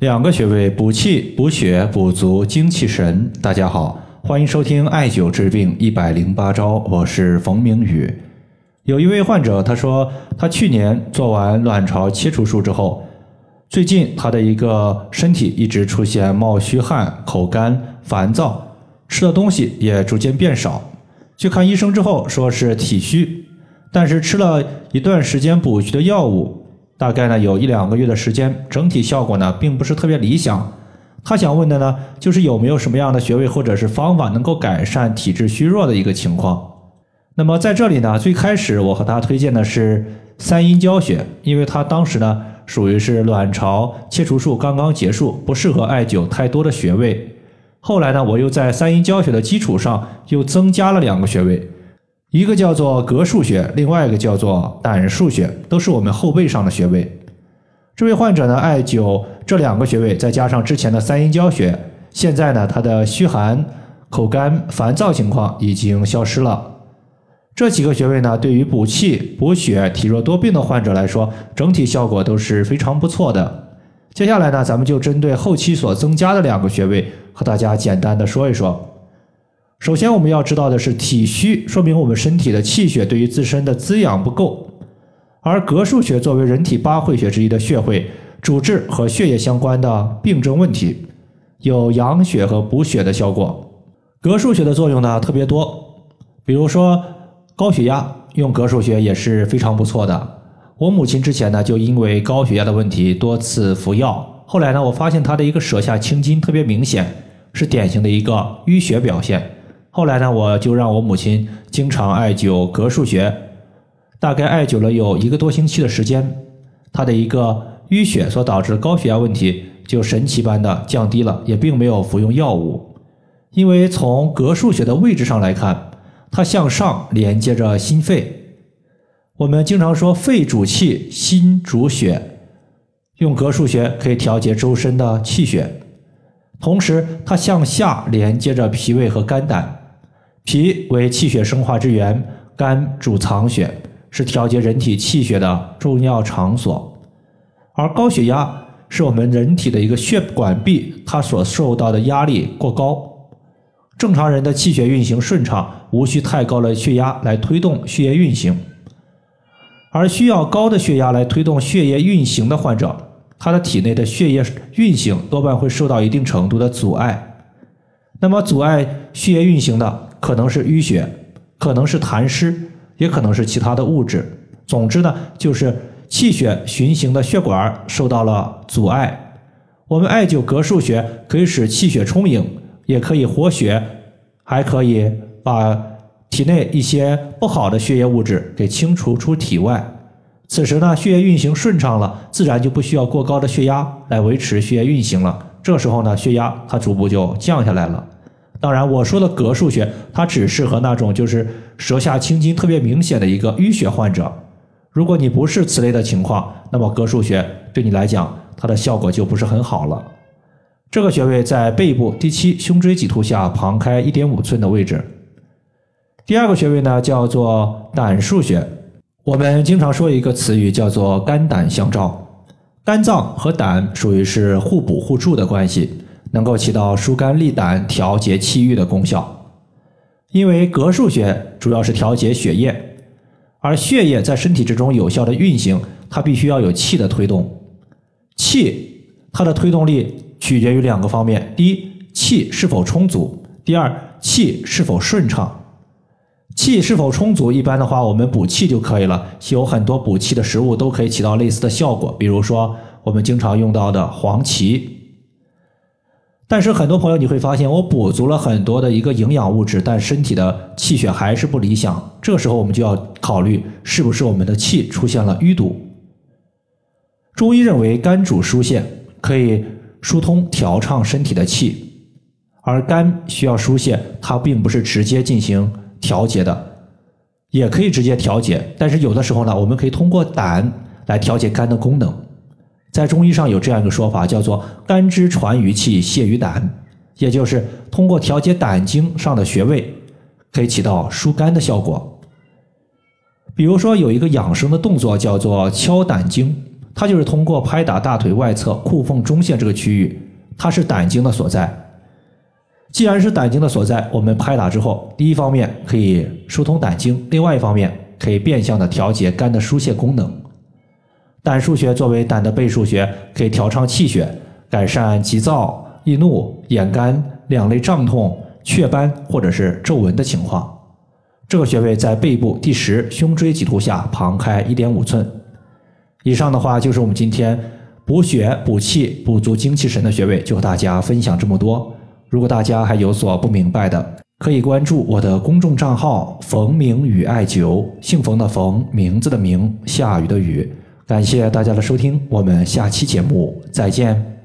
两个穴位补气、补血、补足精气神。大家好，欢迎收听艾灸治病一百零八招，我是冯明宇。有一位患者，他说他去年做完卵巢切除术之后，最近他的一个身体一直出现冒虚汗、口干、烦躁，吃的东西也逐渐变少。去看医生之后，说是体虚，但是吃了一段时间补虚的药物。大概呢有一两个月的时间，整体效果呢并不是特别理想。他想问的呢就是有没有什么样的穴位或者是方法能够改善体质虚弱的一个情况。那么在这里呢，最开始我和他推荐的是三阴交穴，因为他当时呢属于是卵巢切除术刚刚结束，不适合艾灸太多的穴位。后来呢，我又在三阴交穴的基础上又增加了两个穴位。一个叫做膈腧穴，另外一个叫做胆腧穴，都是我们后背上的穴位。这位患者呢，艾灸这两个穴位，再加上之前的三阴交穴，现在呢，他的虚寒、口干、烦躁情况已经消失了。这几个穴位呢，对于补气、补血、体弱多病的患者来说，整体效果都是非常不错的。接下来呢，咱们就针对后期所增加的两个穴位，和大家简单的说一说。首先，我们要知道的是，体虚说明我们身体的气血对于自身的滋养不够。而膈腧穴作为人体八会穴之一的穴会，主治和血液相关的病症问题，有养血和补血的效果。膈腧穴的作用呢特别多，比如说高血压用膈腧穴也是非常不错的。我母亲之前呢就因为高血压的问题多次服药，后来呢我发现她的一个舌下青筋特别明显，是典型的一个淤血表现。后来呢，我就让我母亲经常艾灸膈腧穴，大概艾灸了有一个多星期的时间，她的一个淤血所导致高血压问题就神奇般的降低了，也并没有服用药物。因为从膈腧穴的位置上来看，它向上连接着心肺。我们经常说肺主气，心主血，用膈腧穴可以调节周身的气血，同时它向下连接着脾胃和肝胆。脾为气血生化之源，肝主藏血，是调节人体气血的重要场所。而高血压是我们人体的一个血管壁，它所受到的压力过高。正常人的气血运行顺畅，无需太高的血压来推动血液运行。而需要高的血压来推动血液运行的患者，他的体内的血液运行多半会受到一定程度的阻碍。那么，阻碍血液运行的。可能是淤血，可能是痰湿，也可能是其他的物质。总之呢，就是气血循行的血管受到了阻碍。我们艾灸膈腧穴，可以使气血充盈，也可以活血，还可以把体内一些不好的血液物质给清除出体外。此时呢，血液运行顺畅了，自然就不需要过高的血压来维持血液运行了。这时候呢，血压它逐步就降下来了。当然，我说的膈腧穴，它只适合那种就是舌下青筋特别明显的一个淤血患者。如果你不是此类的情况，那么膈腧穴对你来讲，它的效果就不是很好了。这个穴位在背部第七胸椎棘突下旁开一点五寸的位置。第二个穴位呢，叫做胆腧穴。我们经常说一个词语叫做肝胆相照，肝脏和胆属于是互补互助的关系。能够起到疏肝利胆、调节气郁的功效。因为膈腧穴主要是调节血液，而血液在身体之中有效的运行，它必须要有气的推动。气它的推动力取决于两个方面：第一，气是否充足；第二，气是否顺畅。气是否充足，一般的话，我们补气就可以了。有很多补气的食物都可以起到类似的效果，比如说我们经常用到的黄芪。但是很多朋友你会发现，我补足了很多的一个营养物质，但身体的气血还是不理想。这时候我们就要考虑，是不是我们的气出现了淤堵。中医认为，肝主疏泄，可以疏通调畅身体的气，而肝需要疏泄，它并不是直接进行调节的，也可以直接调节。但是有的时候呢，我们可以通过胆来调节肝的功能。在中医上有这样一个说法，叫做“肝之传于气，泄于胆”，也就是通过调节胆经上的穴位，可以起到疏肝的效果。比如说有一个养生的动作叫做敲胆经，它就是通过拍打大腿外侧裤缝中线这个区域，它是胆经的所在。既然是胆经的所在，我们拍打之后，第一方面可以疏通胆经，另外一方面可以变相的调节肝的疏泄功能。胆腧穴作为胆的背腧穴，可以调畅气血，改善急躁易怒、眼干、两肋胀痛、雀斑或者是皱纹的情况。这个穴位在背部第十胸椎棘突下旁开一点五寸。以上的话就是我们今天补血、补气、补足精气神的穴位，就和大家分享这么多。如果大家还有所不明白的，可以关注我的公众账号“冯明宇艾灸”，姓冯的冯，名字的名，下雨的雨。感谢大家的收听，我们下期节目再见。